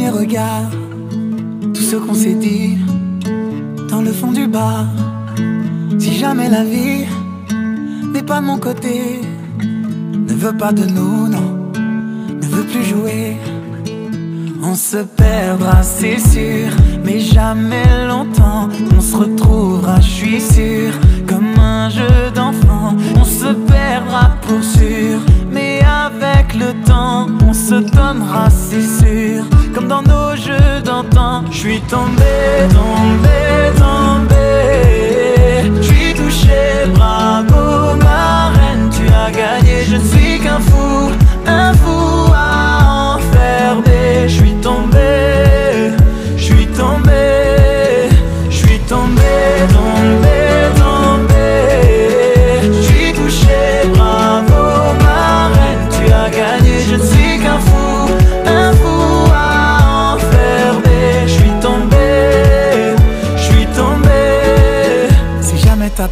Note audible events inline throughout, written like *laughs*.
premier regard, tout ce qu'on s'est dit dans le fond du bar. Si jamais la vie n'est pas de mon côté, ne veut pas de nous, non, ne veut plus jouer. On se perdra, c'est sûr, mais jamais longtemps. On se retrouvera, je suis sûr, comme un jeu d'enfant. On se pour sûr, mais avec le temps, on se donnera, c'est sûr, comme dans nos jeux d'antan. Je suis tombé, tombé, tombé. Je suis touché, bravo, ma reine, tu as gagné. Je ne suis qu'un fou, un fou à enfermer. Je suis tombé,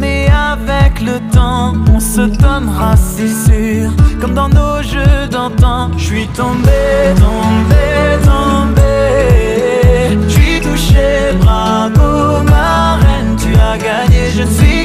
mais avec le temps, on se donnera, c'est sûr, comme dans nos jeux d'antan. Je suis tombé, tombé, tombé. Je suis touché, bravo, ma reine, tu as gagné. Je suis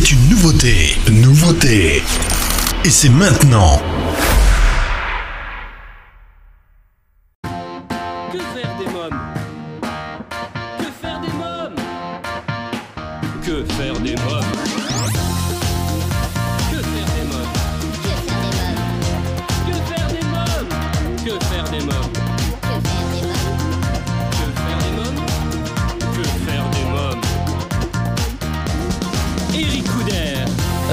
C'est une nouveauté. Nouveauté. Et c'est maintenant.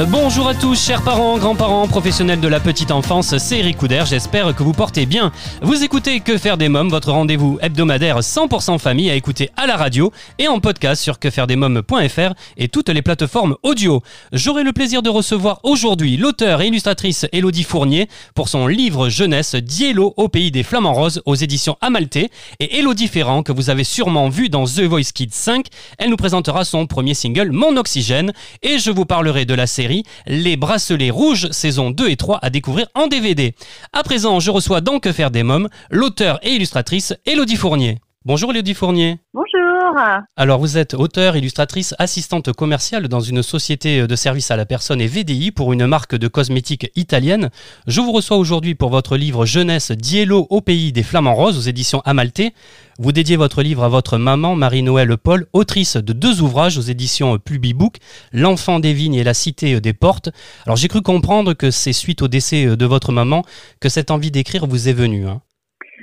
Bonjour à tous, chers parents, grands-parents, professionnels de la petite enfance, c'est Eric Couder, j'espère que vous portez bien. Vous écoutez Que faire des mômes, votre rendez-vous hebdomadaire 100% famille à écouter à la radio et en podcast sur quefairedesmômes.fr et toutes les plateformes audio. J'aurai le plaisir de recevoir aujourd'hui l'auteur et illustratrice Elodie Fournier pour son livre jeunesse Diello au pays des flamants roses aux éditions Amalté et Elodie Ferrand que vous avez sûrement vu dans The Voice Kids 5. Elle nous présentera son premier single Mon Oxygène et je vous parlerai de la série Les Bracelets Rouges saison 2 et 3 à découvrir en DVD. À présent, je reçois donc Que faire des mômes, l'auteur et illustratrice Elodie Fournier. Bonjour Elodie Fournier. Bonjour. Alors vous êtes auteur, illustratrice, assistante commerciale dans une société de services à la personne et VDI pour une marque de cosmétiques italienne. Je vous reçois aujourd'hui pour votre livre Jeunesse Diello au pays des flamants roses aux éditions Amalté. Vous dédiez votre livre à votre maman Marie-Noël Paul, autrice de deux ouvrages aux éditions Publibook, L'enfant des vignes et la cité des portes. Alors j'ai cru comprendre que c'est suite au décès de votre maman que cette envie d'écrire vous est venue. Hein.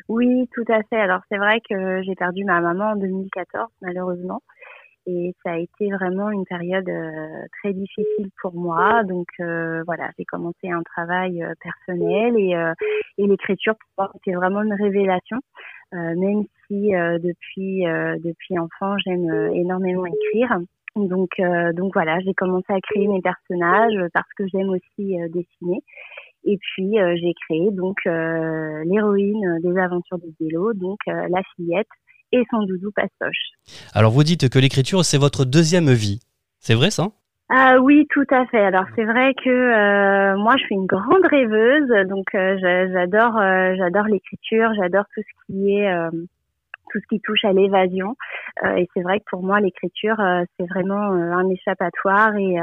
Oui, tout à fait. Alors c'est vrai que j'ai perdu ma maman en 2014 malheureusement et ça a été vraiment une période euh, très difficile pour moi. Donc euh, voilà, j'ai commencé un travail euh, personnel et, et l'écriture pour moi c'était vraiment une révélation. même si depuis depuis enfant j'aime énormément écrire. Donc donc voilà, j'ai commencé à créer mes personnages parce que j'aime aussi dessiner. Et puis euh, j'ai créé donc euh, l'héroïne des aventures de vélo, donc euh, la fillette et son doudou pastoche. Alors vous dites que l'écriture c'est votre deuxième vie, c'est vrai ça? Ah oui, tout à fait. Alors c'est vrai que moi je suis une grande rêveuse, donc j'adore j'adore l'écriture, j'adore tout ce qui est tout ce qui touche à l'évasion. et c'est vrai que pour moi l'écriture c'est vraiment un échappatoire et,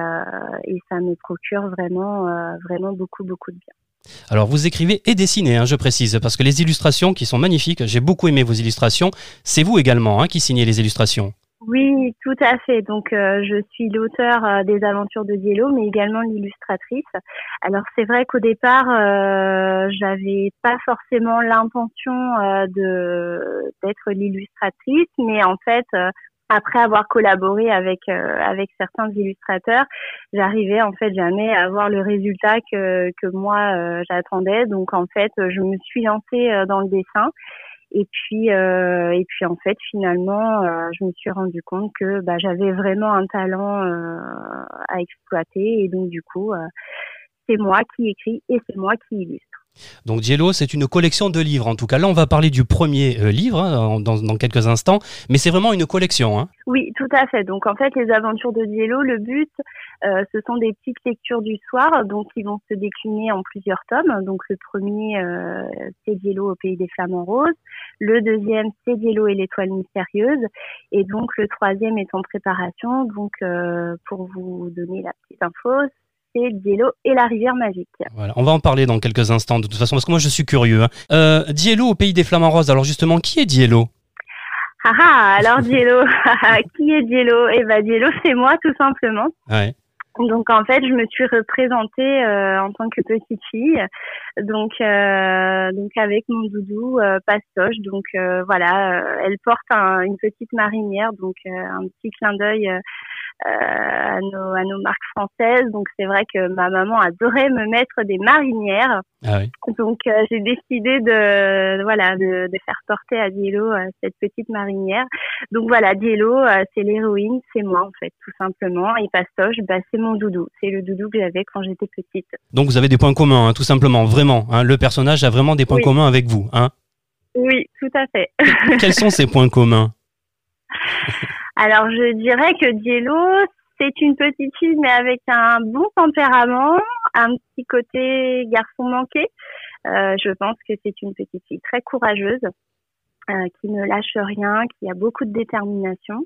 et ça me procure vraiment vraiment beaucoup beaucoup de bien. Alors vous écrivez et dessinez, hein, je précise, parce que les illustrations qui sont magnifiques, j'ai beaucoup aimé vos illustrations, c'est vous également hein, qui signez les illustrations. Oui, tout à fait. Donc, euh, je suis l'auteur euh, des aventures de Diello, mais également l'illustratrice. Alors, c'est vrai qu'au départ, euh, j'avais pas forcément l'intention euh, de d'être l'illustratrice, mais en fait, après avoir collaboré avec euh, avec certains illustrateurs, j'arrivais en fait jamais à avoir le résultat que que moi euh, j'attendais. Donc en fait, je me suis lancée euh, dans le dessin. Et puis et puis en fait finalement, je me suis rendu compte que bah, j'avais vraiment un talent à exploiter. Et donc du coup, c'est moi qui écris et c'est moi qui illustre. Donc Diello, c'est une collection de livres. En tout cas, là, on va parler du premier euh, livre hein, dans, quelques instants, mais c'est vraiment une collection. Hein. Oui, tout à fait. Donc en fait, les aventures de Diello, le but, euh, ce sont des petites lectures du soir, donc qui vont se décliner en plusieurs tomes. Donc le premier, euh, c'est Diello au pays des flamants roses. Le deuxième, c'est Diello et l'étoile mystérieuse. Et donc le troisième est en préparation. Donc pour vous donner la petite info, c'est Diello et la rivière magique. Voilà, on va en parler dans quelques instants de toute façon parce que moi je suis curieux. Hein. Euh, Diello au pays des flamants roses. Alors justement, qui est Diello? Ah, ah alors Diello, *laughs* qui est Diello? Eh ben Diello, c'est moi tout simplement. Ouais. Donc en fait, je me suis représentée euh, en tant que petite fille, donc euh, donc avec mon doudou euh, Pastoche. Donc voilà, elle porte une petite marinière, donc un petit clin d'œil euh, à, nos, à nos marques françaises. Donc c'est vrai que ma maman adorait me mettre des marinières. Ah Donc euh, j'ai décidé de voilà de, de, faire porter à Diello euh, cette petite marinière. Donc voilà, Diello c'est l'héroïne, c'est moi en fait tout simplement. Et Pastoche, bah, c'est mon doudou. C'est le doudou que j'avais quand j'étais petite. Donc vous avez des points communs, hein, tout simplement, vraiment. Hein. le personnage a vraiment des points communs avec vous, hein Oui, tout à fait. Quels sont ces points communs? *laughs* alors, je dirais que Diello, c'est une petite fille, mais avec un bon tempérament, un petit côté garçon manqué. Euh, je pense que c'est une petite fille très courageuse, euh, qui ne lâche rien, qui a beaucoup de détermination.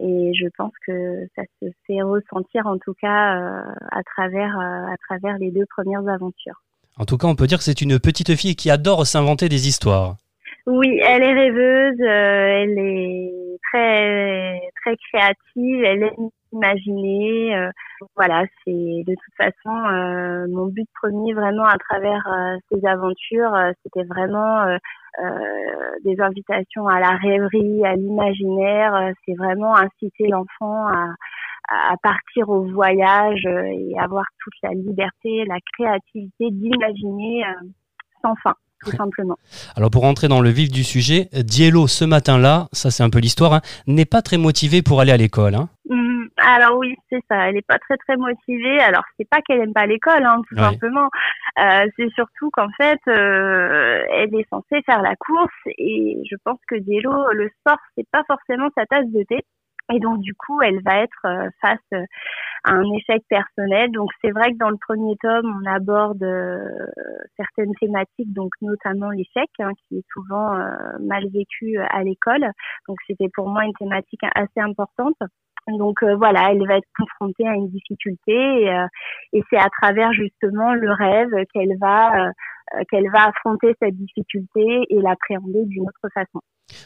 Et je pense que ça se fait ressentir, en tout cas, euh, à travers à travers les deux premières aventures. En tout cas, on peut dire que c'est une petite fille qui adore s'inventer des histoires. Oui, elle est rêveuse, elle est très très créative, elle aime imaginer. Euh, voilà, c'est de toute façon euh, mon but premier vraiment à travers euh, ces aventures, c'était vraiment des invitations à la rêverie, à l'imaginaire. c'est vraiment inciter l'enfant à, à partir au voyage et avoir toute la liberté, la créativité d'imaginer sans fin tout simplement. Alors pour rentrer dans le vif du sujet, Diello ce matin-là, ça c'est un peu l'histoire, hein, n'est pas très motivée pour aller à l'école. Hein. Mmh, alors oui, c'est ça. Elle n'est pas très très motivée. Alors c'est pas qu'elle aime pas l'école, hein, tout simplement. Euh, c'est surtout qu'en fait, euh, elle est censée faire la course et je pense que Diello, le sport, c'est pas forcément sa tasse de thé. Et donc du coup, elle va être euh, face euh, à un échec personnel. Donc c'est vrai que dans le premier tome, on aborde euh, certaines thématiques, donc notamment l'échec, hein, qui est souvent mal vécu à l'école. Donc c'était pour moi une thématique assez importante. Donc voilà, elle va être confrontée à une difficulté et, et c'est à travers justement le rêve qu'elle va qu'elle va affronter cette difficulté et l'appréhender d'une autre façon.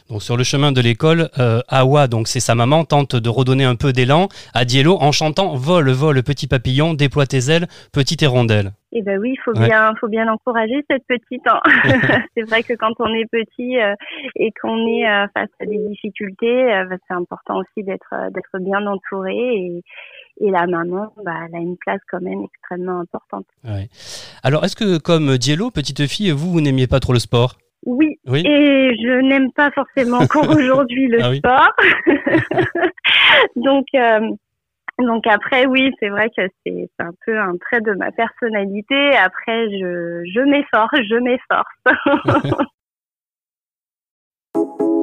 Donc sur le chemin de l'école, euh, Awa, donc c'est sa maman, tente de redonner un peu d'élan à Diello en chantant Vole, vole, petit papillon, déploie tes ailes, petite hirondelle. Eh ben oui, il faut bien, faut bien encourager cette petite. Hein. *laughs* *laughs* c'est vrai que quand on est petit euh, et qu'on est euh, face à des difficultés, bah, c'est important aussi d'être, d'être bien entouré et, et la maman, bah, elle a une place quand même extrêmement importante. Alors, est-ce que comme Diello, petite fille, vous, vous n'aimiez pas trop le sport? Oui. Et je n'aime pas forcément encore *laughs* aujourd'hui le ah sport. *laughs* donc, euh, donc après, oui, c'est vrai que c'est un peu un trait de ma personnalité. Après, je, je m'efforce, je m'efforce. *laughs*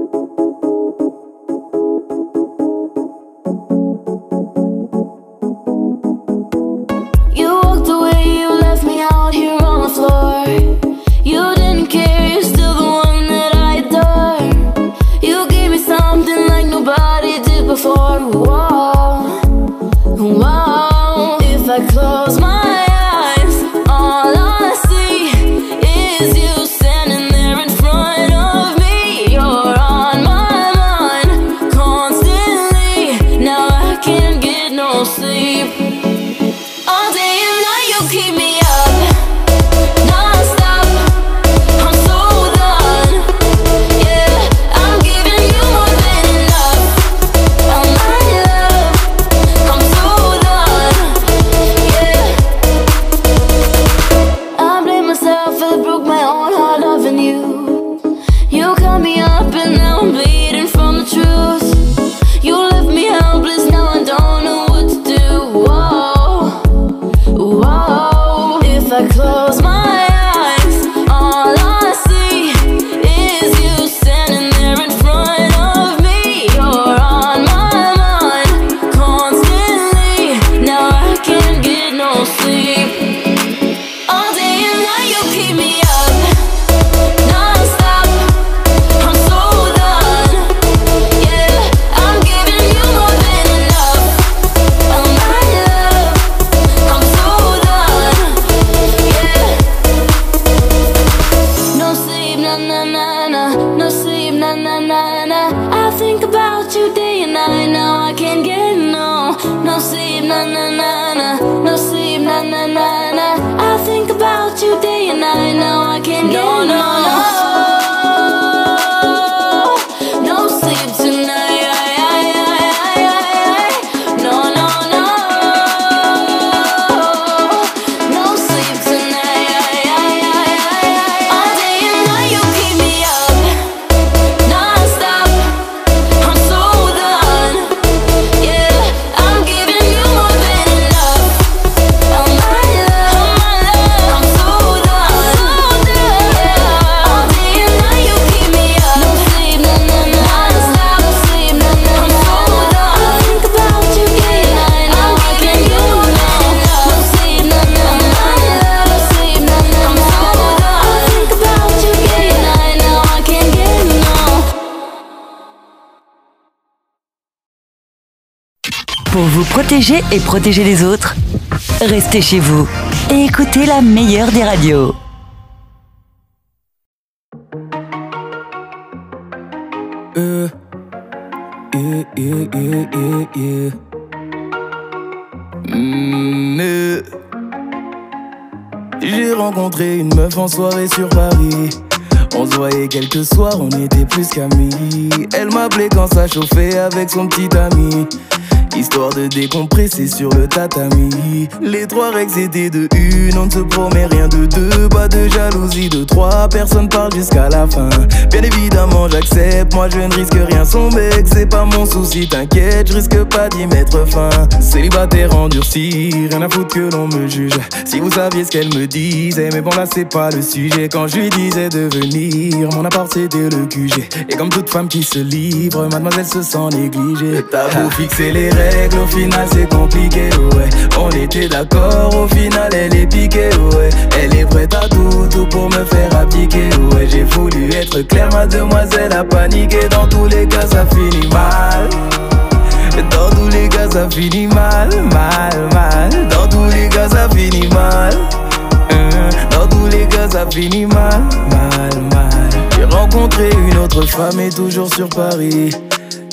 protéger et protéger les autres Restez chez vous et écoutez la meilleure des radios. Euh, mm, J'ai rencontré une meuf en soirée sur Paris. On se voyait quelques soirs, on était plus qu'amis. Elle m'appelait quand ça chauffait avec son petit ami. Histoire de décompresser sur le tatami. Les trois règles étaient de une, on ne se promet rien de deux. Pas de jalousie de trois, personne parle jusqu'à la fin. Bien évidemment, j'accepte, moi je ne risque rien, son mec, c'est pas mon souci, t'inquiète, je risque pas d'y mettre fin. Célibataire endurci, rien à foutre que l'on me juge. Si vous saviez ce qu'elle me disait, mais bon là c'est pas le sujet. Quand je lui disais de venir, mon appart c'était le QG. Et comme toute femme qui se livre, mademoiselle se sent négligée. T'as beau fixer les règles, au final c'est compliqué, ouais. On était d'accord, au final elle est piquée, ouais. Elle est prête à tout, tout pour me faire abdiquer, ouais. J'ai voulu être clair, mademoiselle a paniqué. Dans tous les cas, ça finit mal. Dans tous les cas, ça finit mal, mal, mal. Dans tous les cas, ça finit mal. Euh, dans tous les cas, ça finit mal, mal, mal. J'ai rencontré une autre femme et toujours sur Paris.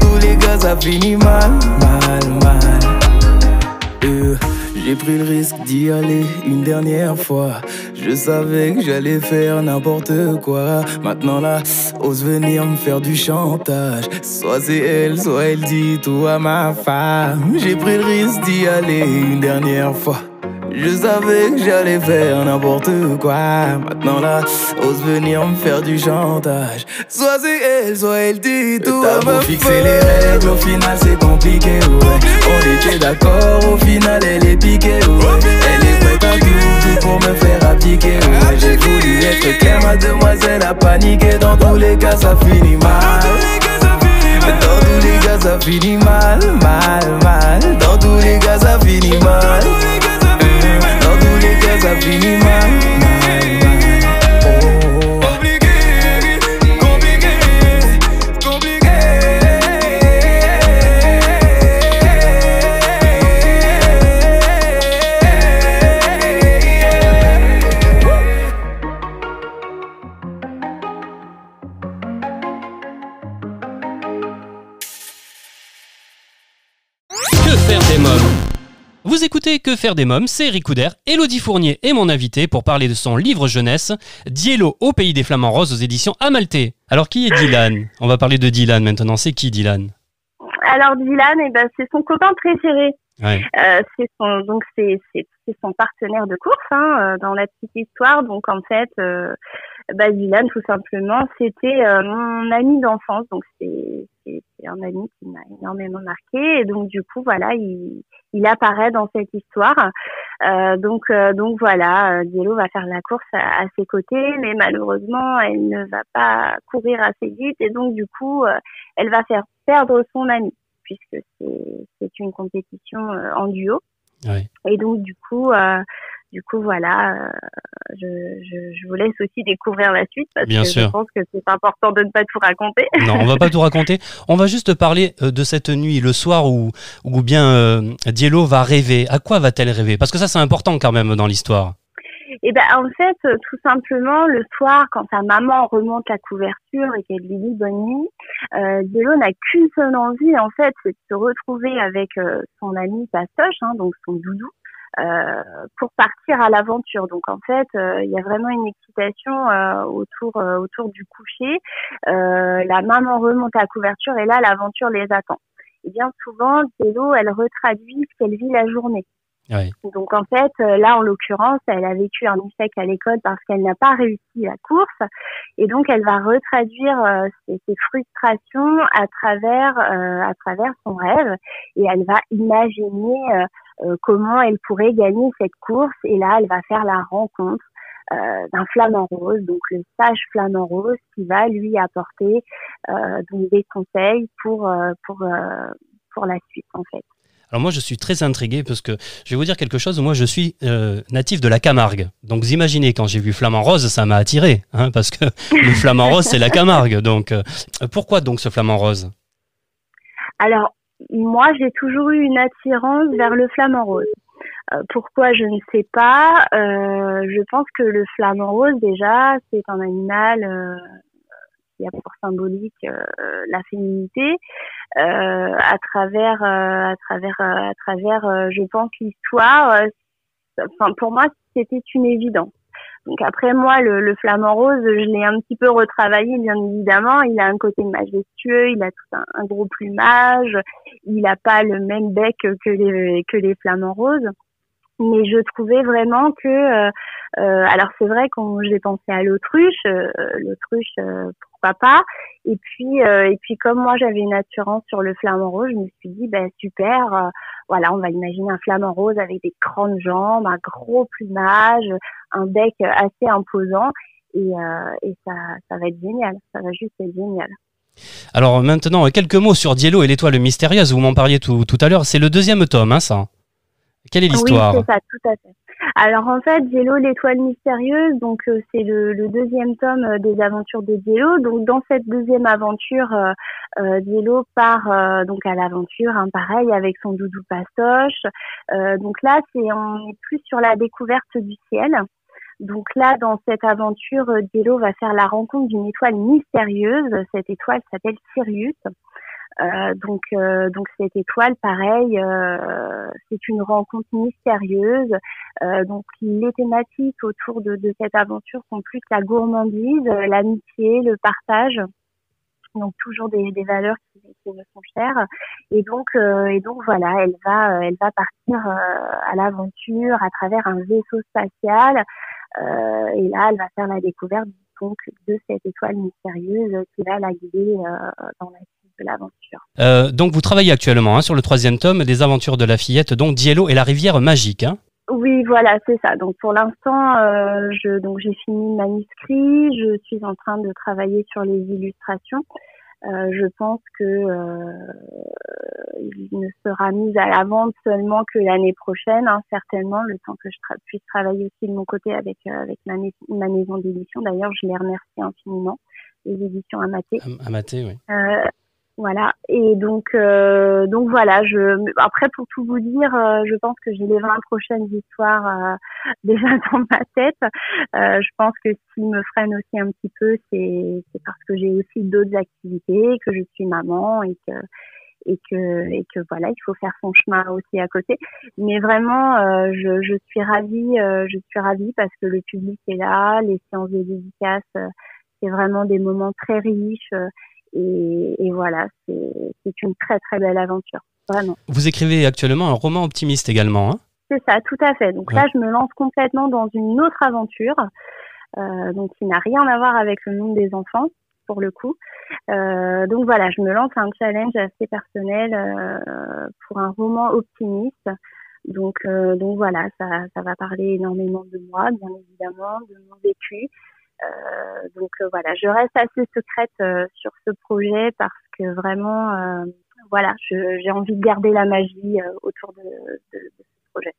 Tous les cas, ça finit mal, mal, mal. Euh, J'ai pris le risque d'y aller une dernière fois. Je savais que j'allais faire n'importe quoi. Maintenant là, ose venir me faire du chantage. Soit c'est elle, soit elle dit tout à ma femme. J'ai pris le risque d'y aller une dernière fois. Je savais que j'allais faire n'importe quoi. Maintenant là, ose venir me faire du chantage. Soit c'est elle, soit elle dit tout à ma fixer les règles, au final c'est compliqué, ouais. On était d'accord, au final elle est piquée, ouais. Elle est prête à tout, tout pour me faire abdiquer, ouais. J'ai voulu être clair, mademoiselle a paniqué. Dans tous les cas, ça finit mal. Dans tous les cas, ça finit mal, mal, mal. Dans tous les cas, ça finit mal. Euh, Dans tous les cas, ça faire des mômes, c'est Eric Couder, Elodie Fournier est mon invité pour parler de son livre jeunesse, Diello au pays des flamants roses aux éditions Amalté. Alors qui est Dylan? On va parler de Dylan maintenant, c'est qui Dylan? Alors Dylan, eh ben, c'est son copain préféré. Ouais. Euh, c'est son donc c'est c'est c'est son partenaire de course hein, euh, dans la petite histoire. Donc en fait, euh, bah, Dylan tout simplement, c'était euh, mon ami d'enfance. Donc c'est un ami qui m'a énormément marqué. Et donc du coup voilà, il il apparaît dans cette histoire. Euh, donc euh, donc voilà, euh, Diello va faire la course à, à ses côtés, mais malheureusement elle ne va pas courir assez vite et donc du coup euh, elle va faire perdre son ami puisque c'est c'est une compétition euh, en duo. Ouais. Et donc du coup, euh, du coup voilà, euh, je, je, je vous laisse aussi découvrir la suite parce Bien que sûr. je pense que c'est important de ne pas tout raconter. Non, on va pas tout raconter. On va juste parler euh, de cette nuit, le soir où, où bien euh, Diello va rêver. À quoi va-t-elle rêver? Parce que ça, c'est important quand même dans l'histoire. Et ben en fait, tout simplement le soir, quand sa maman remonte la couverture et qu'elle lui dit bonne nuit, euh, Diello n'a qu'une seule envie en fait, c'est de se retrouver avec euh, son ami Pastoche, hein, donc son doudou. Euh, pour partir à l'aventure. Donc en fait, euh, il y a vraiment une excitation euh, autour euh, autour du coucher. Euh, la maman remonte la couverture et là l'aventure les attend. Et bien souvent, Diello, elle retraduit ce qu'elle vit la journée. Ouais. Donc en fait, là en l'occurrence, elle a vécu un échec à l'école parce qu'elle n'a pas réussi la course, et donc elle va retraduire euh, ses, ses frustrations à travers euh, à travers son rêve, et elle va imaginer comment elle pourrait gagner cette course, et là elle va faire la rencontre d'un flamant rose, donc le sage flamant rose qui va lui apporter donc des conseils pour pour pour la suite en fait. Alors moi je suis très intrigué parce que je vais vous dire quelque chose. Moi je suis natif de la Camargue, donc vous imaginez quand j'ai vu flamant rose, ça m'a attiré, hein, parce que *laughs* le flamant rose c'est la Camargue. Donc pourquoi donc ce flamant rose? Alors moi j'ai toujours eu une attirance vers le flamant rose. Euh, pourquoi je ne sais pas. Euh, je pense que le flamant rose déjà c'est un animal euh, qui a pour symbolique la féminité à travers à travers à travers je pense l'histoire. Enfin pour moi c'était une évidence. Donc après moi, le, le flamant rose, je l'ai un petit peu retravaillé, bien évidemment. Il a un côté majestueux, il a tout un, gros plumage, il n'a pas le même bec que les que les flamants roses. Mais je trouvais vraiment que, euh, euh alors c'est vrai quand j'ai pensé à l'autruche, euh, l'autruche euh, pas. Et puis et puis comme moi j'avais une assurance sur le flamant rose, je me suis dit ben super, voilà on va imaginer un flamant rose avec des grandes jambes, un gros plumage, un bec assez imposant et, et ça ça va être génial, ça va juste être génial. Alors maintenant, quelques mots sur Diello et l'étoile mystérieuse. Vous m'en parliez tout, tout à l'heure. C'est le deuxième tome, hein, ça quelle est l'histoire? Oui, c'est ça, tout à fait. Alors en fait, Diello, l'étoile mystérieuse, donc euh, c'est le, deuxième tome euh, des aventures de Diello. Donc dans cette deuxième aventure, euh, euh part donc à l'aventure, hein, pareil avec son doudou pastoche. donc là, c'est on est plus sur la découverte du ciel. Donc là, dans cette aventure, Diello va faire la rencontre d'une étoile mystérieuse. Cette étoile s'appelle Sirius. Euh, donc, euh, donc cette étoile, pareil, euh, c'est une rencontre mystérieuse. donc les thématiques autour de, de, cette aventure sont plus la gourmandise, l'amitié, le partage. Donc toujours des, des valeurs qui, qui, me sont chères. Et donc, et donc voilà, elle va, elle va partir à l'aventure à travers un vaisseau spatial. et là, elle va faire la découverte donc de cette étoile mystérieuse qui va la guider dans la de l'aventure. Euh, donc vous travaillez actuellement hein, sur le troisième tome des aventures de la fillette, donc Diello et la rivière magique. Hein oui, voilà, c'est ça. Donc pour l'instant, euh, je donc j'ai fini le manuscrit. Je suis en train de travailler sur les illustrations. Euh, je pense que euh, il ne sera mis à la vente seulement que l'année prochaine, hein, certainement, le temps que je puisse travailler aussi de mon côté avec euh, avec ma, ma maison d'édition. D'ailleurs, je les remercie infiniment, les éditions Amaté. Amaté, oui. Euh, voilà. Et donc, euh, donc voilà. Je après pour tout vous dire, euh, je pense que j'ai les 20 prochaines histoires euh, *laughs* déjà dans ma tête. Euh, je pense que ce qui me freine aussi un petit peu, c'est parce que j'ai aussi d'autres activités, que je suis maman et que et que et que voilà, il faut faire son chemin aussi à côté. Mais vraiment, euh, je, je suis ravie, je suis ravie parce que le public est là, les séances de dédicaces, c'est vraiment des moments très riches. Et, voilà, c'est une très très belle aventure, vraiment. Vous écrivez actuellement un roman optimiste également, hein? C'est ça, tout à fait. Donc là, je me lance complètement dans une autre aventure, euh, donc qui n'a rien à voir avec le monde des enfants, pour le coup. Euh, donc voilà, je me lance un challenge assez personnel euh, pour un roman optimiste. Donc, donc voilà, ça, ça va parler énormément de moi, bien évidemment, de mon vécu, euh, donc euh, voilà, je reste assez secrète euh, sur ce projet parce que vraiment, voilà, j'ai envie de garder la magie autour de, de, de ce projet.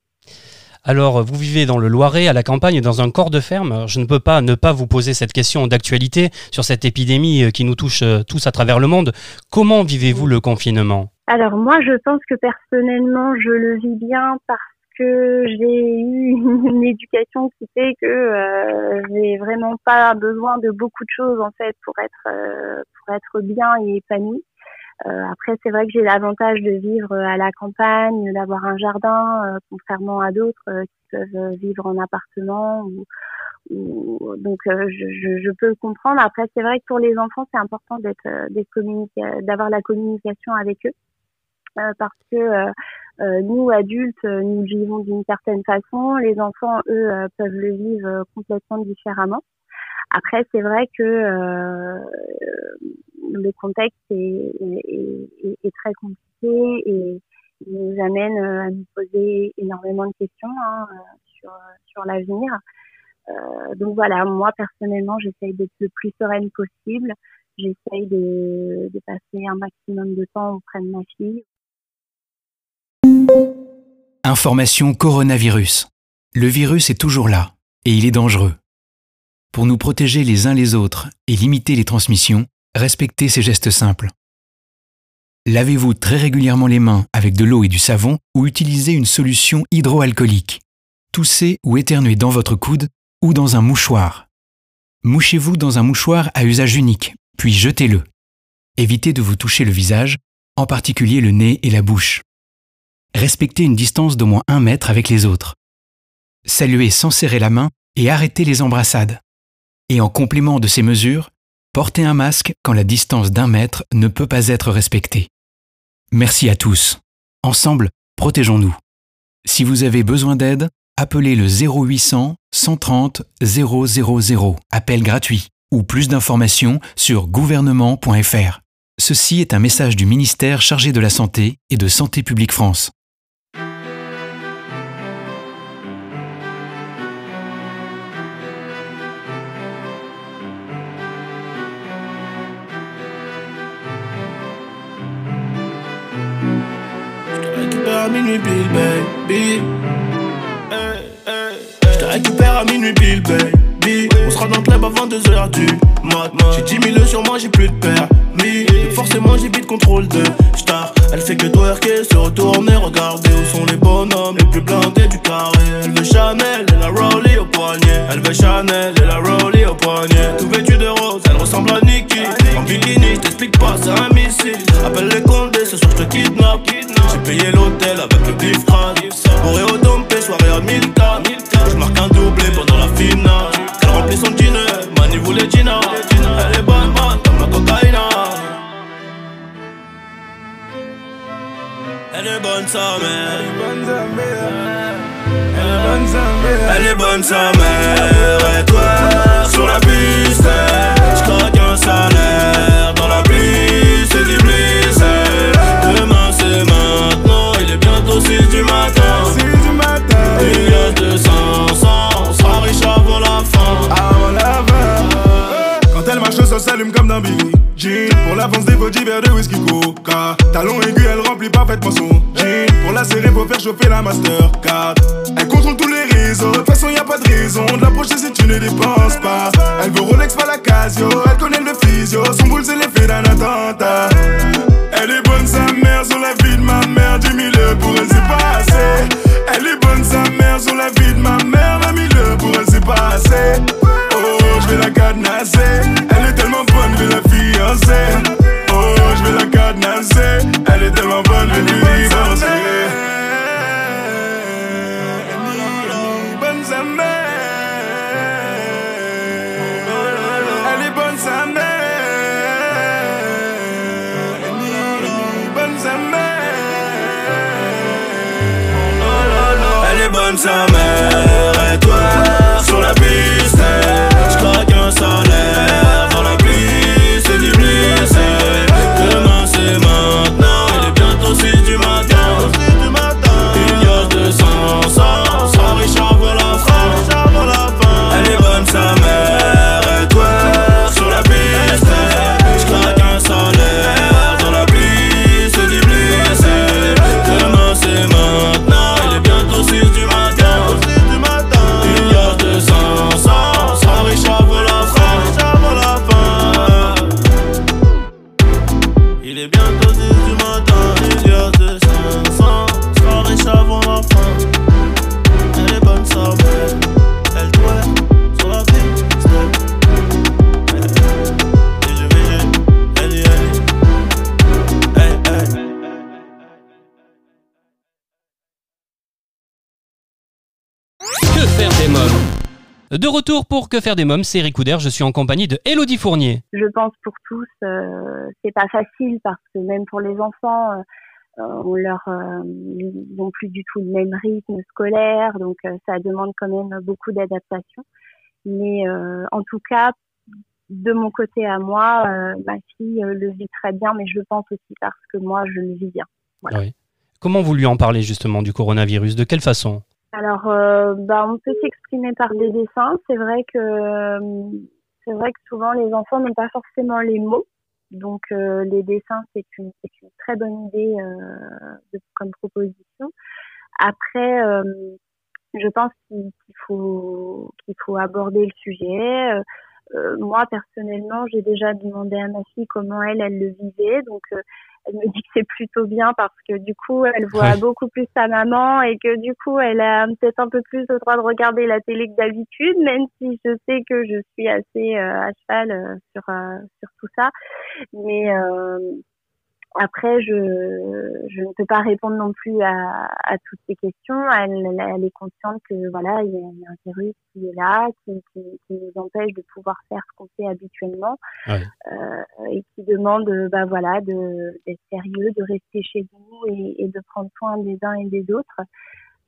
Alors, vous vivez dans le Loiret, à la campagne, dans un corps de ferme. Je ne peux pas ne pas vous poser cette question d'actualité sur cette épidémie qui nous touche tous à travers le monde. Comment vivez-vous le confinement? Alors moi, je pense que personnellement, je le vis bien parce que j'ai eu *laughs* une éducation qui fait que euh, j'ai vraiment pas besoin de beaucoup de choses en fait pour être euh, pour être bien et épanouie. Euh, après, c'est vrai que j'ai l'avantage de vivre à la campagne, d'avoir un jardin, euh, contrairement à d'autres qui peuvent vivre en appartement. Ou, ou donc, je, je, peux le comprendre. Après, c'est vrai que pour les enfants, c'est important d'être, d'avoir la communication avec eux, parce que euh, nous adultes, euh, nous vivons d'une certaine façon. Les enfants, eux, euh, peuvent le vivre complètement différemment. Après, c'est vrai que le contexte est, est, est, très compliqué et nous amène à nous poser énormément de questions hein, sur, sur l'avenir. donc voilà, moi personnellement, j'essaye d'être le plus sereine possible. J'essaye de, de passer un maximum de temps auprès de ma fille. Information coronavirus. Le virus est toujours là et il est dangereux. Pour nous protéger les uns les autres et limiter les transmissions, respectez ces gestes simples. Lavez-vous très régulièrement les mains avec de l'eau et du savon ou utilisez une solution hydroalcoolique. Toussez ou éternuez dans votre coude ou dans un mouchoir. Mouchez-vous dans un mouchoir à usage unique, puis jetez-le. Évitez de vous toucher le visage, en particulier le nez et la bouche. Respectez une distance d'au moins un mètre avec les autres. Saluez sans serrer la main et arrêtez les embrassades. Et en complément de ces mesures, portez un masque quand la distance d'un mètre ne peut pas être respectée. Merci à tous. Ensemble, protégeons-nous. Si vous avez besoin d'aide, appelez le 0800 130 000, appel gratuit, ou plus d'informations sur gouvernement.fr. Ceci est un message du ministère chargé de la Santé et de Santé publique France. À minuit, Bill, baby. On sera dans le club avant 2h du mat. J'ai 10 000 sur moi, j'ai plus de permis. Donc forcément, j'ai vite contrôle de star. Elle fait que twerker, se retourner, regarder où sont les bonhommes les plus blindés du carré. Elle veut Chanel et la Rollie au poignet. Elle veut Chanel et la Rollie au poignet. Tout vêtu de rose, elle ressemble à Nikki. En bikini, je t'explique pas, c'est un missile. Appelle les condés, ce soir je te kidnappe. J'ai payé l'hôtel avec le bif crade. Bourré au dompé, soirée à 1000 Je marque un Elle remplit son dîner, Mani. Elle est bonne, man, comme la cocaïne. Elle est bonne sa mère. Elle est bonne mère. Elle est bonne sa mère. Et toi, sur la piste, s'allume comme Jean. Pour l'avance des body verres de whisky coca. Talon aigu, elle remplit parfaitement son jean. Pour la serrer, faut faire chauffer la Mastercard. Elle contrôle tous les réseaux. De toute façon, y a pas de raison de l'approcher si tu ne dépenses pas. Elle veut Rolex, pas la Casio. Elle connaît le physio. Son boule, c'est l'effet d'un attentat. Elle est bonne, sa mère, sur la vie de ma mère. 10 000 pour elle, c'est pas assez. Elle est bonne, sa mère, sur la vie de ma mère. 20 000 pour elle, c'est pas assez. Oh, je vais la cadenasser. Des mômes, c'est Eric Couder, je suis en compagnie de Elodie Fournier. Je pense pour tous, euh, c'est pas facile parce que même pour les enfants, euh, on leur, euh, ils n'ont plus du tout le même rythme scolaire, donc euh, ça demande quand même beaucoup d'adaptation. Mais euh, en tout cas, de mon côté à moi, ma fille le vit très bien, mais je le pense aussi parce que moi, je le vis bien. Voilà. Oui. Comment vous lui en parlez justement du coronavirus? De quelle façon? Alors, euh, bah, on peut s'exprimer par des dessins. C'est vrai que euh, c'est vrai que souvent les enfants n'ont pas forcément les mots. Donc, euh, les dessins, c'est une, une très bonne idée euh, comme proposition. Après, euh, je pense qu'il qu'il faut qu'il faut aborder le sujet. Euh, moi, personnellement, j'ai déjà demandé à ma fille comment elle, elle le vivait. Donc, euh, elle me dit que c'est plutôt bien parce que du coup, elle voit Ouais. beaucoup plus sa maman et que du coup, elle a peut-être un peu plus le droit de regarder la télé que d'habitude, même si je sais que je suis assez euh, à cheval euh, sur euh, sur tout ça. Mais euh, après, je je ne peux pas répondre non plus à, à toutes ces questions. Elle, elle, est consciente que voilà, il y, a, il y a un virus qui est là, qui, qui, qui nous empêche de pouvoir faire ce qu'on fait habituellement Ouais. euh, et qui demande, bah voilà, de d'être sérieux, de rester chez nous et, et de prendre soin des uns et des autres.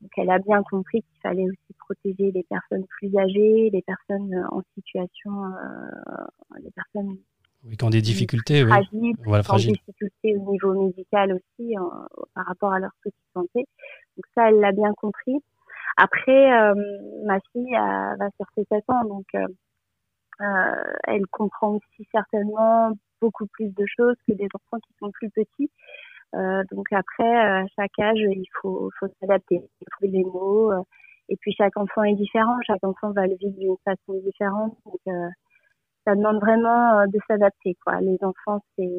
Donc, elle a bien compris qu'il fallait aussi protéger les personnes plus âgées, les personnes en situation, euh, les personnes Oui, qui ont des difficultés, oui. fragiles, Voilà, en fragile. difficulté au niveau médical aussi euh, par rapport à leur de santé. Donc ça, elle l'a bien compris. Après, euh, ma fille euh, va sur ses 7 ans, donc euh, euh, elle comprend aussi certainement beaucoup plus de choses que des enfants qui sont plus petits. Donc après, à chaque âge, il faut, faut s'adapter, trouver les mots. et puis chaque enfant est différent, chaque enfant va le vivre d'une façon différente. Donc ça demande vraiment euh, de s'adapter. Quoi. Les enfants, c'est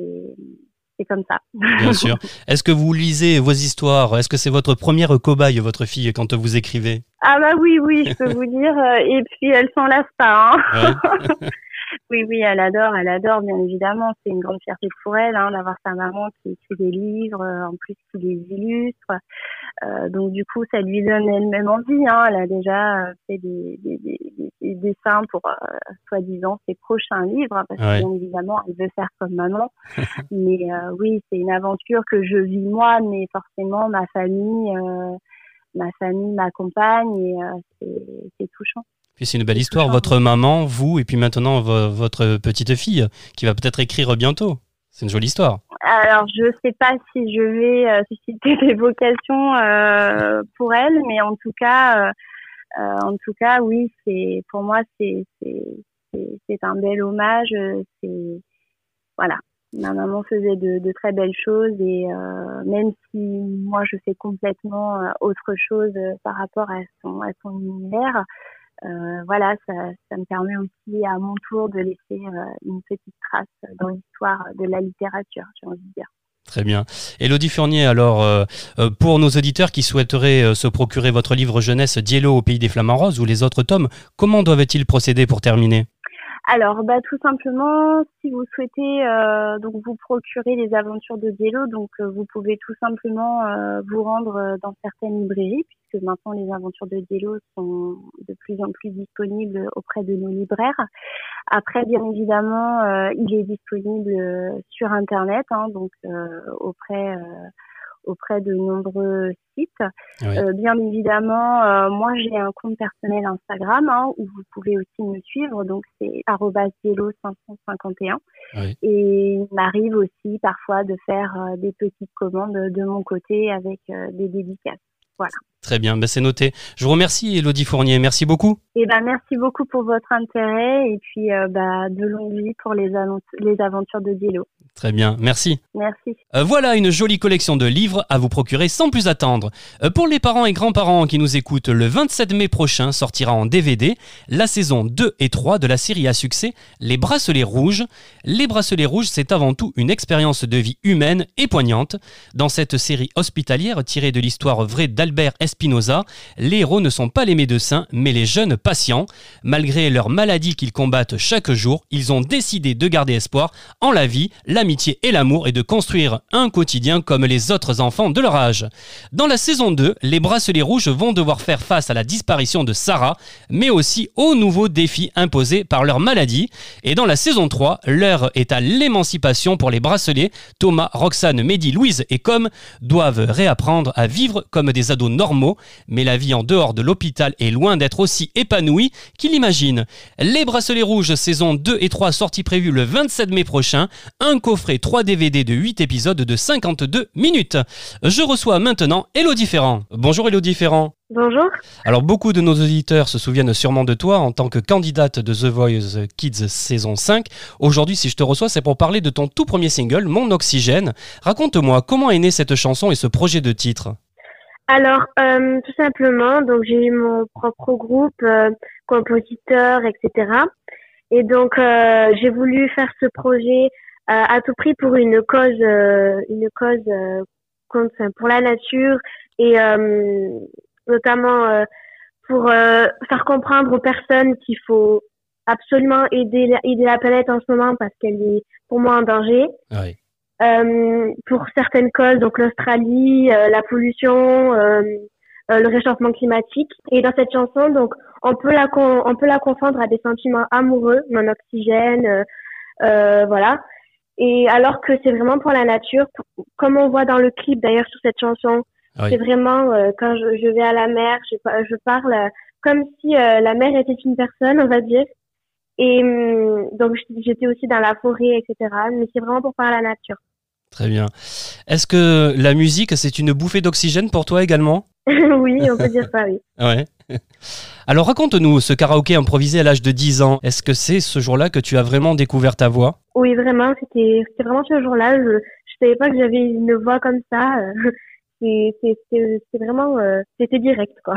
c'est comme ça. Bien *laughs* sûr. Est-ce que vous lisez vos histoires? Est-ce que c'est votre première cobaye, votre fille, quand vous écrivez? Ah bah oui, oui, je peux *laughs* vous dire. euh, Et puis elle s'en lasse pas. Hein. Ouais. *laughs* Oui, oui, elle adore, elle adore, bien évidemment. C'est une grande fierté pour elle hein, d'avoir sa maman qui écrit des livres, euh, en plus qui les illustre. Euh, donc du coup, ça lui donne elle-même envie. Hein. Elle a déjà euh, fait des, des, des, des- des dessins pour, euh, soi-disant, ses prochains livres, hein, parce Ouais. que bien évidemment, elle veut faire comme maman. *laughs* mais euh, oui, c'est une aventure que je vis moi, mais forcément, ma famille, euh, ma famille m'accompagne et euh, c'est touchant. Puis c'est une belle histoire. Votre maman, vous, et puis maintenant vo- votre petite fille, qui va peut-être écrire bientôt. C'est une jolie histoire. Alors, je sais pas si je vais euh, susciter *laughs* des vocations euh, pour elle, mais en tout cas, euh, en tout cas, oui, c'est pour moi, c'est un bel hommage. C'est voilà, ma maman faisait de, de très belles choses et même si moi je fais complètement autre chose par rapport à son à son univers. Euh, voilà, ça, me permet aussi à mon tour de laisser euh, une petite trace dans l'histoire de la littérature, j'ai envie de dire. Très bien. Élodie Fournier, alors, euh, pour nos auditeurs qui souhaiteraient se procurer votre livre jeunesse Diello au pays des flamants roses ou les autres tomes, comment doivent-ils procéder pour terminer? Alors, bah, tout simplement, si vous souhaitez euh, donc vous procurer les aventures de Diello, donc euh, vous pouvez tout simplement euh, vous rendre dans certaines librairies, puisque maintenant les aventures de Diello sont de plus en plus disponibles auprès de nos libraires. Après, bien évidemment, il est disponible sur Internet, hein, donc auprès auprès de nombreux sites. Oui. Euh, bien évidemment, euh, moi j'ai un compte personnel Instagram hein, où vous pouvez aussi me suivre, donc c'est @diello551. Oui. Et il m'arrive aussi parfois de faire euh, des petites commandes de mon côté avec des dédicaces. Voilà. Très bien, ben, c'est noté. Je vous remercie, Élodie Fournier. Merci beaucoup. Et ben merci beaucoup pour votre intérêt et puis euh, bah, de longue vie pour les, avent- les aventures de Diello. Très bien, merci. Merci. Euh, voilà une jolie collection de livres à vous procurer sans plus attendre. Euh, pour les parents et grands-parents qui nous écoutent, le 27 mai prochain sortira en DVD la saison 2 et 3 de la série à succès Les Bracelets Rouges. Les Bracelets Rouges, c'est avant tout une expérience de vie humaine et poignante. Dans cette série hospitalière tirée de l'histoire vraie d'Albert Espinoza, les héros ne sont pas les médecins, mais les jeunes patients. Malgré leur maladie qu'ils combattent chaque jour, ils ont décidé de garder espoir en la vie, l'amitié et l'amour et de construire un quotidien comme les autres enfants de leur âge. Dans la saison 2, les bracelets rouges vont devoir faire face à la disparition de Sarah, mais aussi aux nouveaux défis imposés par leur maladie. Et dans la saison 3, l'heure est à l'émancipation pour les bracelets. Thomas, Roxane, Mehdi, Louise et Com doivent réapprendre à vivre comme des ados normaux, mais la vie en dehors de l'hôpital est loin d'être aussi épanouie qu'ils l'imaginent. Les bracelets rouges saison 2 et 3 sorties prévues le 27 mai prochain, un coffret 3 DVD de 8 épisodes de 52 minutes. Je reçois maintenant Elodie Ferrand. Bonjour Elodie Ferrand. Bonjour. Alors beaucoup de nos auditeurs se souviennent sûrement de toi en tant que candidate de The Voice Kids saison 5. Aujourd'hui, si je te reçois, c'est pour parler de ton tout premier single, Mon Oxygène. Raconte-moi, comment est née cette chanson et ce projet de titre? Alors, euh, tout simplement, donc j'ai eu mon propre groupe, euh, compositeur, etc. Et donc, euh, j'ai voulu faire ce projet à tout prix pour une cause, une cause pour la nature et notamment euh, pour euh, faire comprendre aux personnes qu'il faut absolument aider la, aider la planète en ce moment parce qu'elle est pour moi en danger. Oui. Euh, pour certaines causes, donc l'Australie, euh, la pollution, euh, le réchauffement climatique. Et dans cette chanson, donc on peut la on peut la confondre à des sentiments amoureux, mon oxygène, voilà. Et alors que c'est vraiment pour la nature, comme on voit dans le clip d'ailleurs sur cette chanson, c'est vraiment euh, quand je, je, vais à la mer, je, je parle euh, comme si euh, la mer était une personne, on va dire. Et hum, donc j'étais aussi dans la forêt, etc. Mais c'est vraiment pour parler à la nature. Très bien. Est-ce que la musique, c'est une bouffée d'oxygène pour toi également? *laughs* Oui, on peut dire ça, oui. *laughs* ouais. Alors raconte-nous ce karaoké improvisé à l'âge de 10 ans. Est-ce que c'est ce jour-là que tu as vraiment découvert ta voix? Oui, vraiment. C'était vraiment ce jour-là. Je ne savais pas que j'avais une voix comme ça *laughs* c'est vraiment euh, c'était direct quoi.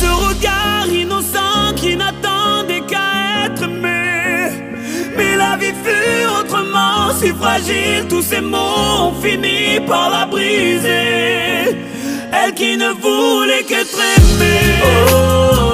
ce regard innocent qui n'attendait qu'à être aimé. Mais la vie fut autrement si fragile, tous ces mots ont fini par la briser. Elle qui ne voulait qu'être aimée. Oh,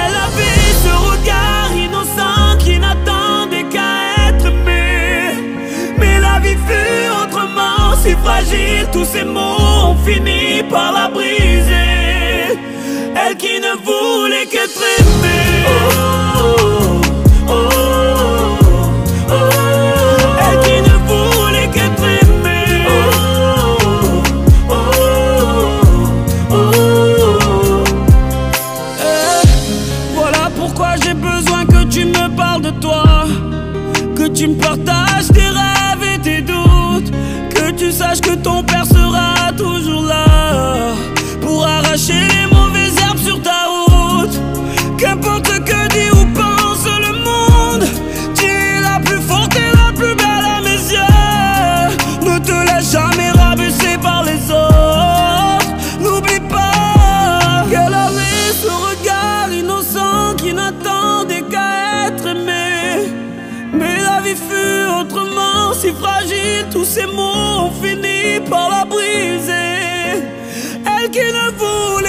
Elle avait ce regard innocent qui n'attendait qu'à être aimé. Mais la vie fut autrement si fragile, tous ces mots ont fini par la briser. Elle qui ne voulait qu'être aimée. Oh, oh, Elle qui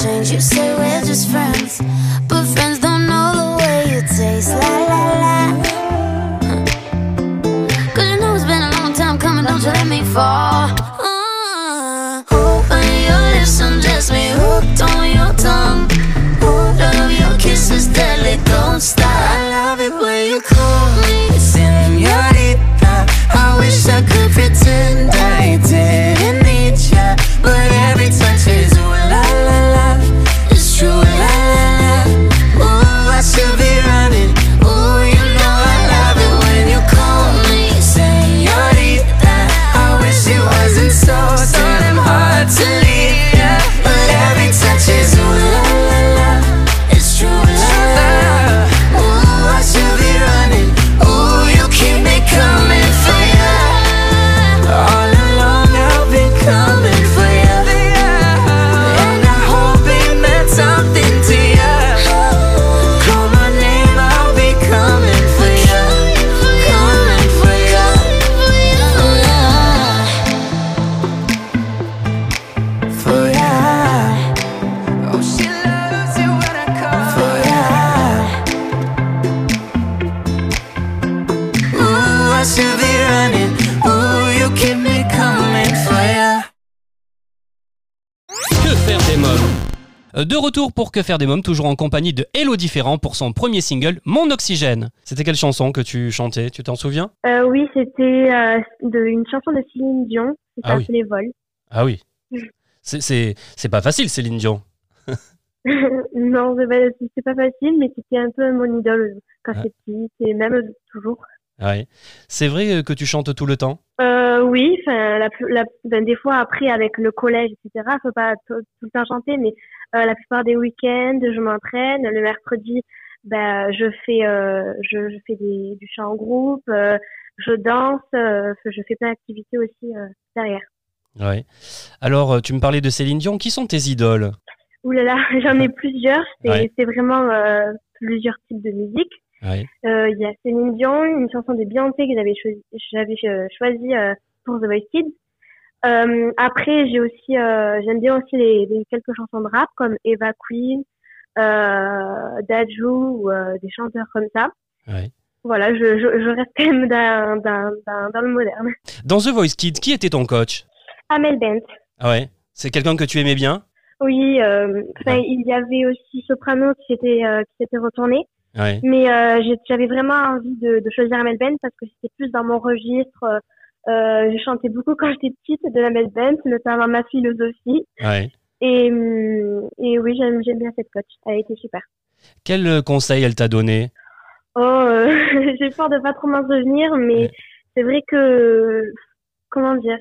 change. You say pour Que faire des mômes, toujours en compagnie de Hello Différent pour son premier single, Mon Oxygène. C'était quelle chanson que tu chantais Tu t'en souviens? Euh, oui, c'était euh, une chanson de Céline Dion. C'était Ah oui. les vols. Ah oui. C'est- pas facile, Céline Dion. *laughs* non, c'est pas, pas facile, mais c'était un peu mon idole quand Ah. j'étais petite et même toujours. Ouais. C'est vrai euh, que tu chantes tout le temps? Euh, oui, la, ben, des fois après avec le collège, etc. Faut pas tout, tout le temps chanter, mais euh, la plupart des week-ends, je m'entraîne. Le mercredi, ben, je fais, euh, je, je fais des, du chant en groupe, je danse, je fais plein d'activités aussi derrière. Ouais. Alors, tu me parlais de Céline Dion. Qui sont tes idoles? Ouh là là, *laughs* j'en ai plusieurs. C'est Ouais. vraiment plusieurs types de musique. Ouais. Euh, Il y a Céline Dion, une chanson de Beyoncé que j'avais choisi, j'avais euh, choisi euh, pour The Voice Kids. Euh, après, j'ai aussi, euh, j'aime bien aussi les, les quelques chansons de rap comme Eva Queen, euh, Daju ou euh, des chanteurs comme ça. Ouais. Voilà, je, je, je reste quand même dans, dans, dans, dans le moderne. Dans The Voice Kids, qui était ton coach? Amel Bent. Ah ouais. C'est quelqu'un que tu aimais bien? Oui, il y avait aussi Soprano qui s'était qui s'était retourné. Ouais. Mais euh, j'avais vraiment envie de, de choisir Amel Bent parce que c'était plus dans mon registre. Euh, euh, je chantais beaucoup quand j'étais petite de la Mel Bent, notamment ma philosophie. Ouais. Et, hum, et oui, j'aime bien cette coach. Elle a été super. Quel euh, conseil elle t'a donné? Oh, euh, *laughs* j'ai peur de pas trop m'en souvenir, mais c'est vrai que comment dire?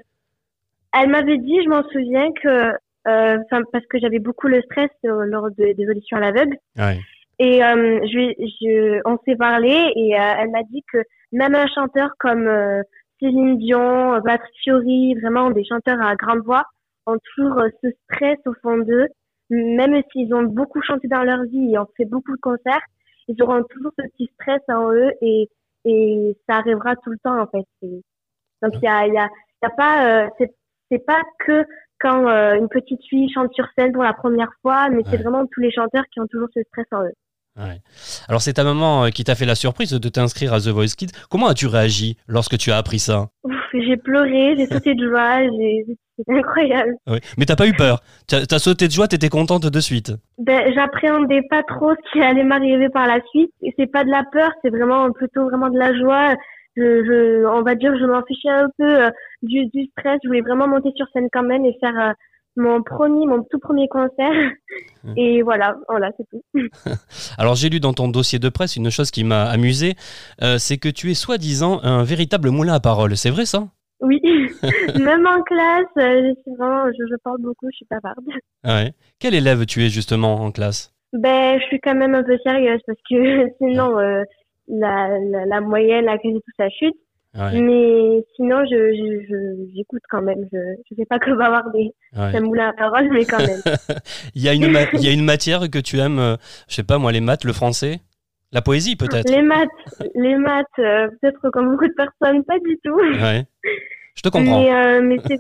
Elle m'avait dit, je m'en souviens que euh, parce que j'avais beaucoup le stress lors de- des auditions à l'aveugle. Ouais. Et euh, je, je, on s'est parlé et euh, elle m'a dit que même un chanteur comme euh, Céline Dion, Patrick Fiori, vraiment des chanteurs à grande voix, ont toujours euh, ce stress au fond d'eux, même s'ils ont beaucoup chanté dans leur vie et ont fait beaucoup de concerts, ils auront toujours ce petit stress en eux et, et ça arrivera tout le temps en fait. Donc il y a, il y a, il y a pas, euh, c'est, c'est pas que quand euh, une petite fille chante sur scène pour la première fois, mais c'est vraiment tous les chanteurs qui ont toujours ce stress en eux. Ouais. Alors, c'est ta maman euh, qui t'a fait la surprise de t'inscrire à The Voice Kids. Comment as-tu réagi lorsque tu as appris ça? J'ai pleuré, j'ai *laughs* sauté de joie, c'était incroyable. Mais t'as pas eu peur? T'as as sauté de joie, t'étais contente de suite? Ben, j'appréhendais pas trop ce qui allait m'arriver par la suite. Et c'est pas de la peur, c'est vraiment plutôt vraiment de la joie. je, je, on va dire, je m'en fichais un peu euh, du, du stress. Je voulais vraiment monter sur scène quand même et faire euh, mon premier, mon tout premier concert. Et voilà, voilà, c'est tout. *laughs* Alors j'ai lu dans ton dossier de presse une chose qui m'a amusé, euh, c'est que tu es soi-disant un véritable moulin à parole. C'est vrai ça? Oui, *laughs* même en classe, euh, vraiment, je, je parle beaucoup, je suis bavarde. Ouais. Quel élève tu es justement en classe? Ben, je suis quand même un peu sérieuse parce que *laughs* sinon, euh, la, la, la moyenne, la quasi tout ça chute. Ouais. Mais sinon, je, j'écoute quand même. Je je sais pas *laughs* que bavarder. Ouais. Moulin à parole, mais quand même. *laughs* Il y, a une ma- il y a une matière que tu aimes, euh, je sais pas moi, les maths, le français? La poésie peut-être? Les maths, les maths, euh, peut-être comme beaucoup de personnes, pas du tout. Ouais. Je te comprends. Mais, euh, mais c'est,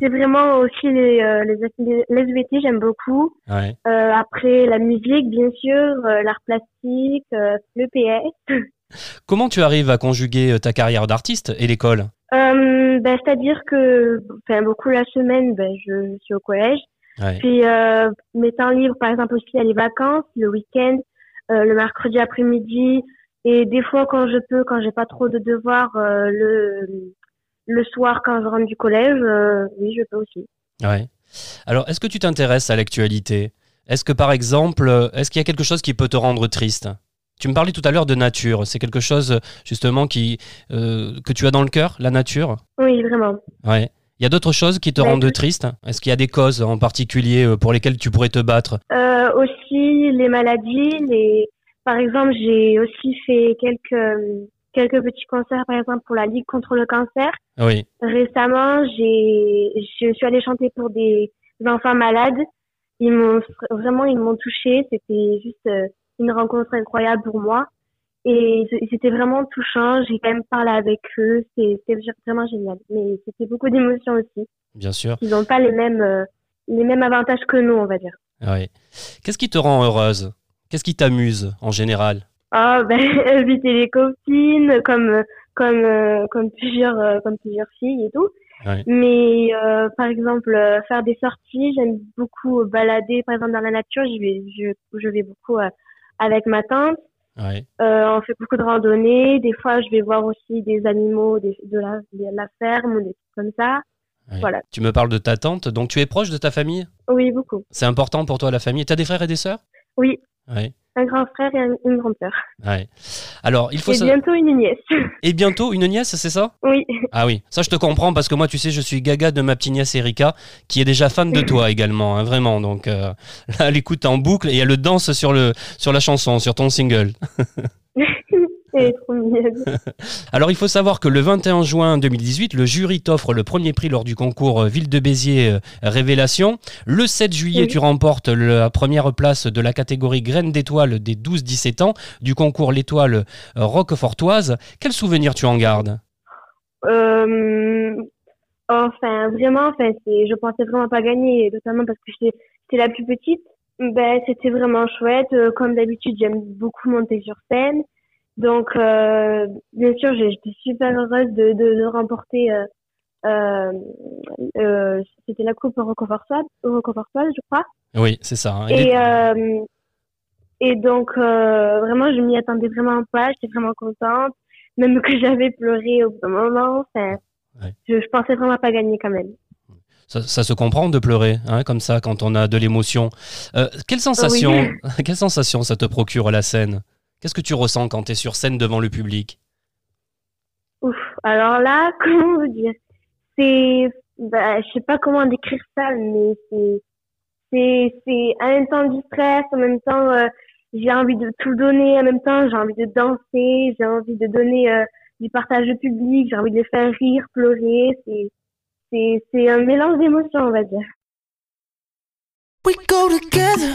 c'est vraiment aussi les, euh, les, SVT, j'aime beaucoup. Ouais. Euh, après, la musique, bien sûr, l'art plastique, le PS. Comment tu arrives à conjuguer euh, ta carrière d'artiste et l'école? Euh, ben, c'est-à-dire que enfin, beaucoup la semaine, ben, je, je suis au collège. Ouais. Puis euh, mes temps libres, par exemple aussi, il y a les vacances, le week-end, euh, le mercredi après-midi. Et des fois, quand je peux, quand j'ai pas trop de devoirs, le, le soir, quand je rentre du collège, oui, je peux aussi. Ouais. Alors, est-ce que tu t'intéresses à l'actualité? Est-ce que, par exemple, est-ce qu'il y a quelque chose qui peut te rendre triste? Tu me parlais tout à l'heure de nature. C'est quelque chose, justement, qui, euh, que tu as dans le cœur, la nature? Oui, vraiment. Ouais. Il y a d'autres choses qui te Bah, rendent triste? Est-ce qu'il y a des causes en particulier euh, pour lesquelles tu pourrais te battre? Euh, aussi les maladies, les par exemple, j'ai aussi fait quelques quelques petits concerts par exemple pour la Ligue contre le cancer. Oui. Récemment, j'ai je suis allée chanter pour des enfants malades. Ils m'ont vraiment ils m'ont touchée, c'était juste une rencontre incroyable pour moi et c'était vraiment touchant, j'ai quand même parlé avec eux, c'était vraiment génial. Mais c'était beaucoup d'émotions aussi. Bien sûr. Ils n'ont pas les mêmes euh, les mêmes avantages que nous, on va dire. Oui. Qu'est-ce qui te rend heureuse? Qu'est-ce qui t'amuse en général? Ah ben *laughs* inviter les copines comme comme euh, comme plusieurs euh, comme plusieurs filles et tout. Ouais. Mais euh, par exemple euh, faire des sorties, j'aime beaucoup balader par exemple dans la nature, je vais je, je vais beaucoup euh, avec ma tante. Ouais. Euh, on fait beaucoup de randonnées, des fois je vais voir aussi des animaux des, de la de la ferme ou des trucs comme ça. Ouais. Voilà. Tu me parles de ta tante, donc tu es proche de ta famille? Oui, beaucoup. C'est important pour toi la famille T'as des frères et des sœurs? Oui, Ouais. Un grand frère et un- une grande sœur. Ouais. Alors, il faut Et bientôt une nièce. *laughs* Et bientôt une nièce, c'est ça? Oui. Ah oui, ça je te comprends parce que moi, tu sais, je suis gaga de ma petite nièce Erika, qui est déjà fan de toi également, hein, vraiment. Donc euh, *laughs* là, elle écoute en boucle et elle danse sur, le, sur la chanson, sur ton single. *laughs* Elle est trop. Alors, il faut savoir que le 21 juin 2018, le jury t'offre le premier prix lors du concours euh, Ville de Béziers euh, Révélation. Le 7 juillet, Oui. tu remportes la première place de la catégorie Graines d'étoiles des 12-17 ans du concours L'étoile euh, Roquefortoise. Quel souvenir tu en gardes? Euh, enfin, vraiment, enfin, c'est, je pensais vraiment pas gagner, notamment parce que j'étais, la plus petite. Ben, c'était vraiment chouette. Comme d'habitude, j'aime beaucoup monter sur scène. Donc, euh, bien sûr, j'étais super heureuse de, de, de remporter. Euh, euh, c'était la coupe Roquefortoise, je crois. Oui, c'est ça. hein. Et, donc, vraiment, je m'y attendais vraiment pas. J'étais vraiment contente. Même que *laughs* j'avais pleuré au bout d'un moment. Enfin, Ouais. je, je pensais vraiment pas gagner quand même. Ça, ça se comprend de pleurer, hein, comme ça, quand on a de l'émotion. Euh, quelle sensation, *laughs* quelle sensation ça te procure la scène? Qu'est-ce que tu ressens quand tu es sur scène devant le public? Ouf. Alors là, *laughs* comment vous dire? C'est, bah, je sais pas comment décrire ça, mais c'est, c'est, c'est en même temps du stress, en même temps, euh, j'ai envie de tout donner, en même temps, j'ai envie de danser, j'ai envie de donner euh, du partage au public, j'ai envie de les faire rire, pleurer. C'est, c'est, c'est un mélange d'émotions, on va dire. We go together,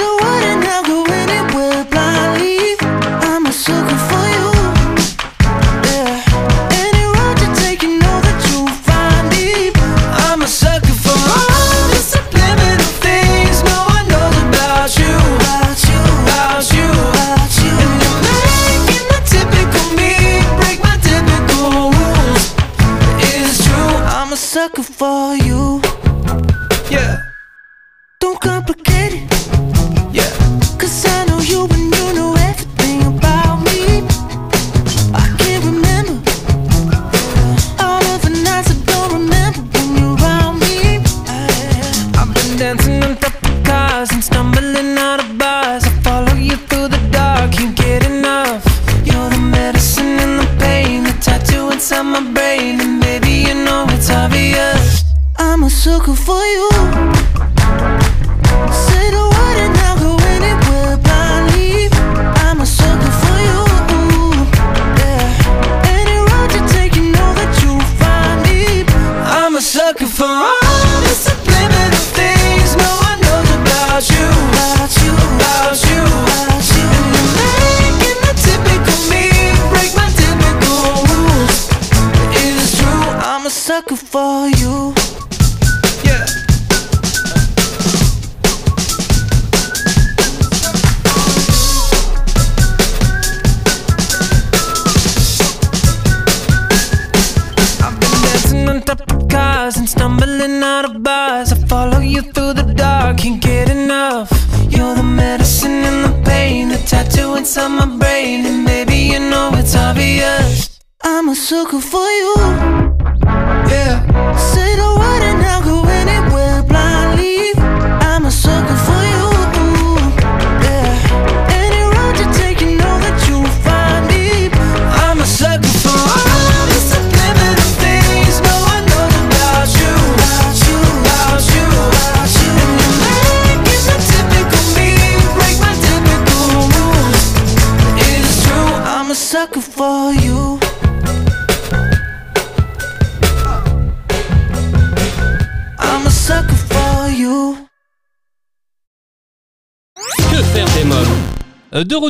complicated.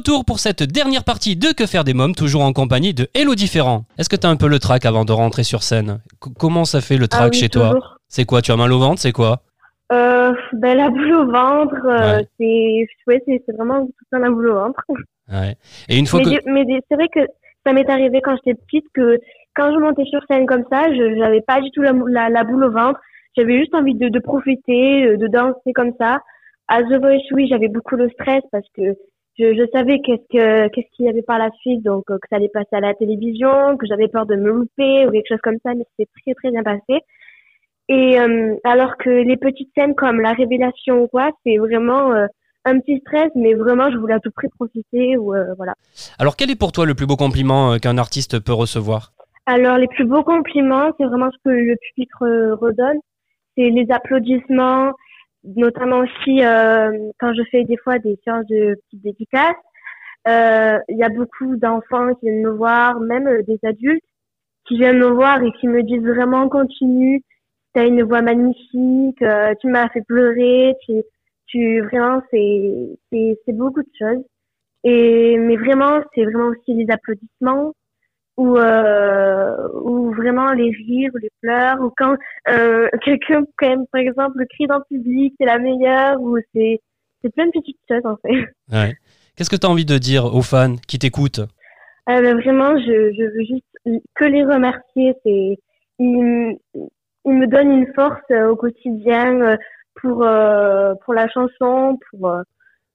Retour pour cette dernière partie de Que faire des mômes, toujours en compagnie de Hello Différent. Est-ce que t'as un peu le trac avant de rentrer sur scène C- Comment ça fait le trac Ah oui, chez toi. C'est quoi Tu as mal au ventre C'est quoi? Euh, ben, la boule au ventre, euh, Ouais. c'est ouais, vraiment tout ça la boule au ventre. Ouais. Et une fois mais que. mais c'est vrai que ça m'est arrivé quand j'étais petite que quand je montais sur scène comme ça, je j'avais pas du tout la, mou- la, la boule au ventre. J'avais juste envie de, de profiter, euh, de danser comme ça. À The Voice, oui, j'avais beaucoup le stress parce que je, je savais qu'est-ce que qu'est-ce qu'il y avait par la suite, donc euh, que ça allait passer à la télévision, que j'avais peur de me louper ou quelque chose comme ça, mais c'est très très bien passé. Et euh, alors que les petites scènes comme la révélation ou quoi, c'est vraiment euh, un petit stress, mais vraiment je voulais à tout prix profiter ou euh, voilà. Alors, quel est pour toi le plus beau compliment qu'un artiste peut recevoir? Alors les plus beaux compliments, c'est vraiment ce que le public re- redonne, c'est les applaudissements, notamment aussi euh, quand je fais des fois des séances de petites dédicaces. Euh, Il y a beaucoup d'enfants qui viennent me voir, même euh, des adultes qui viennent me voir et qui me disent vraiment continue, tu as une voix magnifique, euh, tu m'as fait pleurer, tu, tu vraiment c'est c'est beaucoup de choses. Et mais vraiment c'est vraiment aussi les applaudissements ou euh, ou vraiment les rires, les pleurs ou quand euh, *laughs* quelqu'un quand même par exemple crie dans le public, c'est la meilleure ou c'est c'est plein de petites choses en fait. *laughs* Ouais. Qu'est-ce que tu as envie de dire aux fans qui t'écoutent? Euh, ben, vraiment, je, je veux juste que les remercier. C'est, ils, ils me donnent une force euh, au quotidien pour pour la chanson, pour,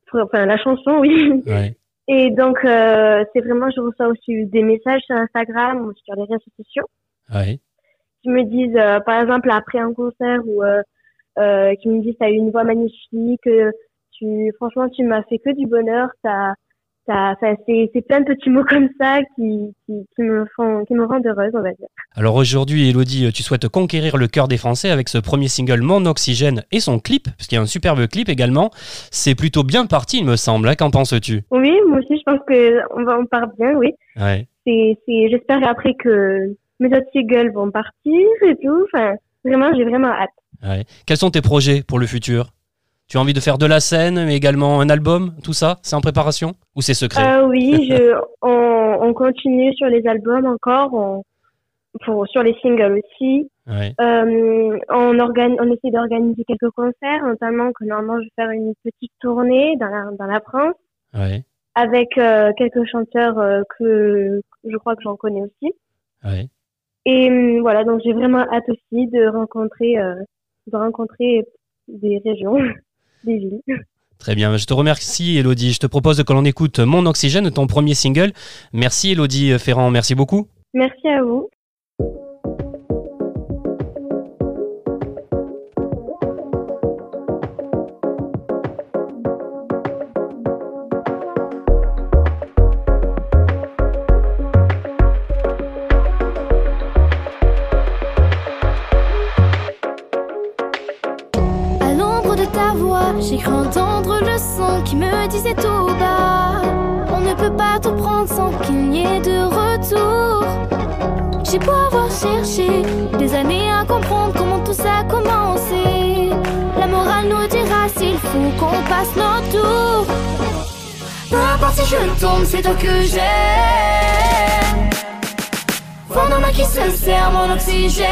pour- enfin la chanson, oui. Ouais. Et donc euh, c'est vraiment, je reçois aussi des messages sur Instagram ou sur les réseaux sociaux Ouais. qui me disent, euh, par exemple après un concert ou euh, euh, qui me disent t'as eu une voix magnifique, euh, tu franchement tu m'as fait que du bonheur, t'as c'est plein de petits mots comme ça qui qui, qui me font qui me rendent heureuse on va dire. Alors aujourd'hui, Elodie, tu souhaites conquérir le cœur des Français avec ce premier single Mon Oxygène et son clip, parce qu'il y a un superbe clip également. C'est plutôt bien parti, il me semble. hein. Qu'en penses-tu? Oui, moi aussi je pense que on va on part bien, oui. Ouais. C'est c'est j'espère après que mes autres singles vont partir et tout. Enfin vraiment j'ai vraiment hâte. ouais. Quels sont tes projets pour le futur? Tu as envie de faire de la scène, mais également un album Tout ça C'est en préparation Ou c'est secret? Euh, oui, je, *laughs* on, on continue sur les albums encore, on, pour, sur les singles aussi. Ouais. Euh, on, essaie d'organiser quelques concerts, notamment que normalement je vais faire une petite tournée dans la, dans la France Ouais. avec euh, quelques chanteurs euh, que, je crois que j'en connais aussi. Ouais. Et voilà, donc j'ai vraiment hâte aussi de rencontrer, de rencontrer des régions *laughs* des. Très bien, je te remercie Elodie. Je te propose que l'on écoute Mon Oxygène, ton premier single. Merci Elodie Ferrand, merci beaucoup. Merci à vous. J'ai cru entendre le son qui me disait tout bas. On ne peut pas tout prendre sans qu'il n'y ait de retour. J'ai beau avoir cherché des années à comprendre comment tout ça a commencé. La morale nous dira s'il faut qu'on passe notre tour. Peu importe si je tombe, c'est toi que j'aime. Fondant moi qui se mon oxygène.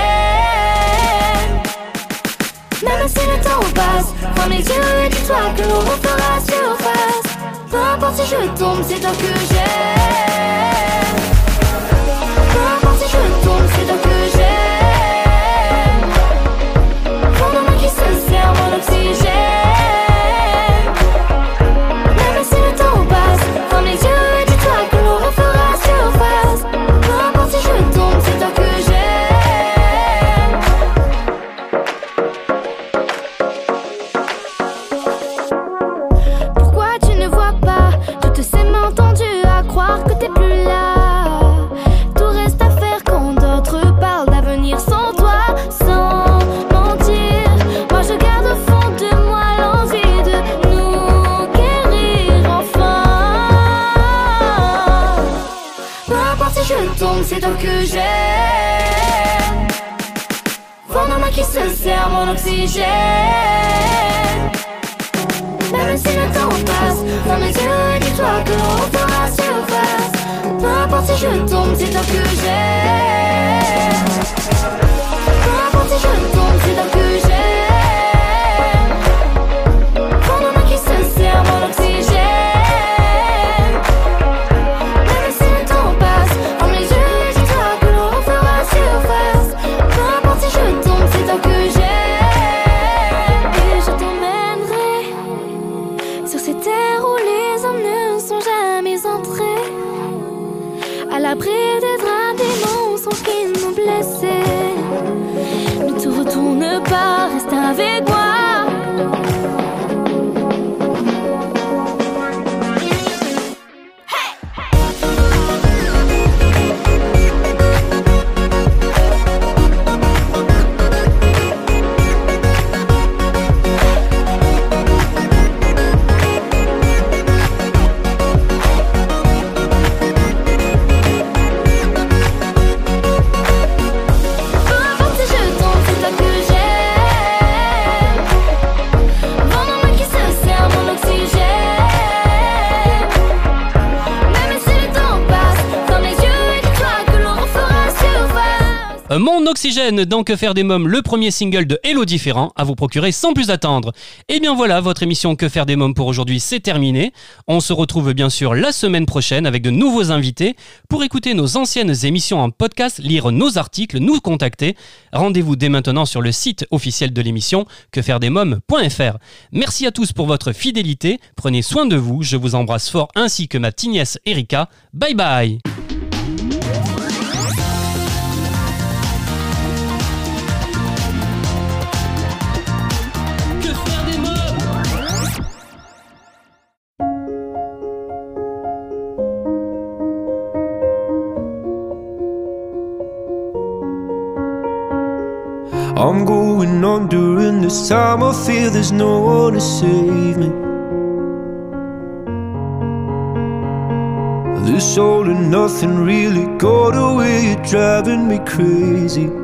Même si le temps passe, ferme les yeux et dis-toi que l'on refera surface. Peu importe si je tombe, c'est toi que j'aime. Mon Oxygène dans Que faire des mômes, le premier single de Elodie Ferrand, à vous procurer sans plus attendre. Et bien voilà, votre émission Que faire des mômes pour aujourd'hui, c'est terminé. On se retrouve bien sûr la semaine prochaine avec de nouveaux invités. Pour écouter nos anciennes émissions en podcast, lire nos articles, nous contacter, rendez-vous dès maintenant sur le site officiel de l'émission quefairedesmômes.fr. Merci à tous pour votre fidélité, prenez soin de vous, je vous embrasse fort ainsi que ma tignesse Erika. Bye bye I'm going on during this time. I feel there's no one to save me. This all and nothing really got away, you're driving me crazy.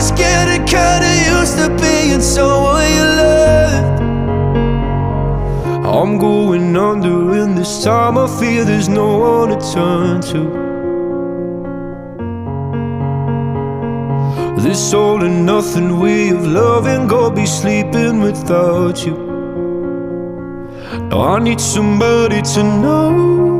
was getting kinda used to being someone you loved. I'm going under in this time I fear there's no one to turn to. This all and nothing way of loving Gonna be sleeping without you. Now I need somebody to know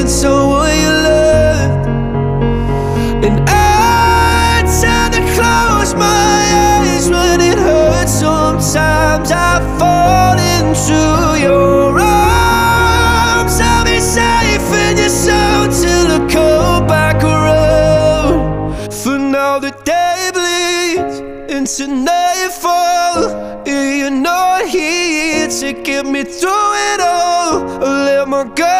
being someone you loved, and I tend to close my eyes when it hurts. Sometimes I fall into your arms. I'll be safe in your soul till I come back around. For now the day bleeds into nightfall. and You're not here to get me through it all. Let my guard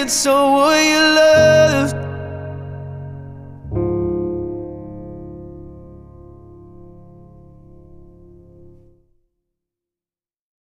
it so will you love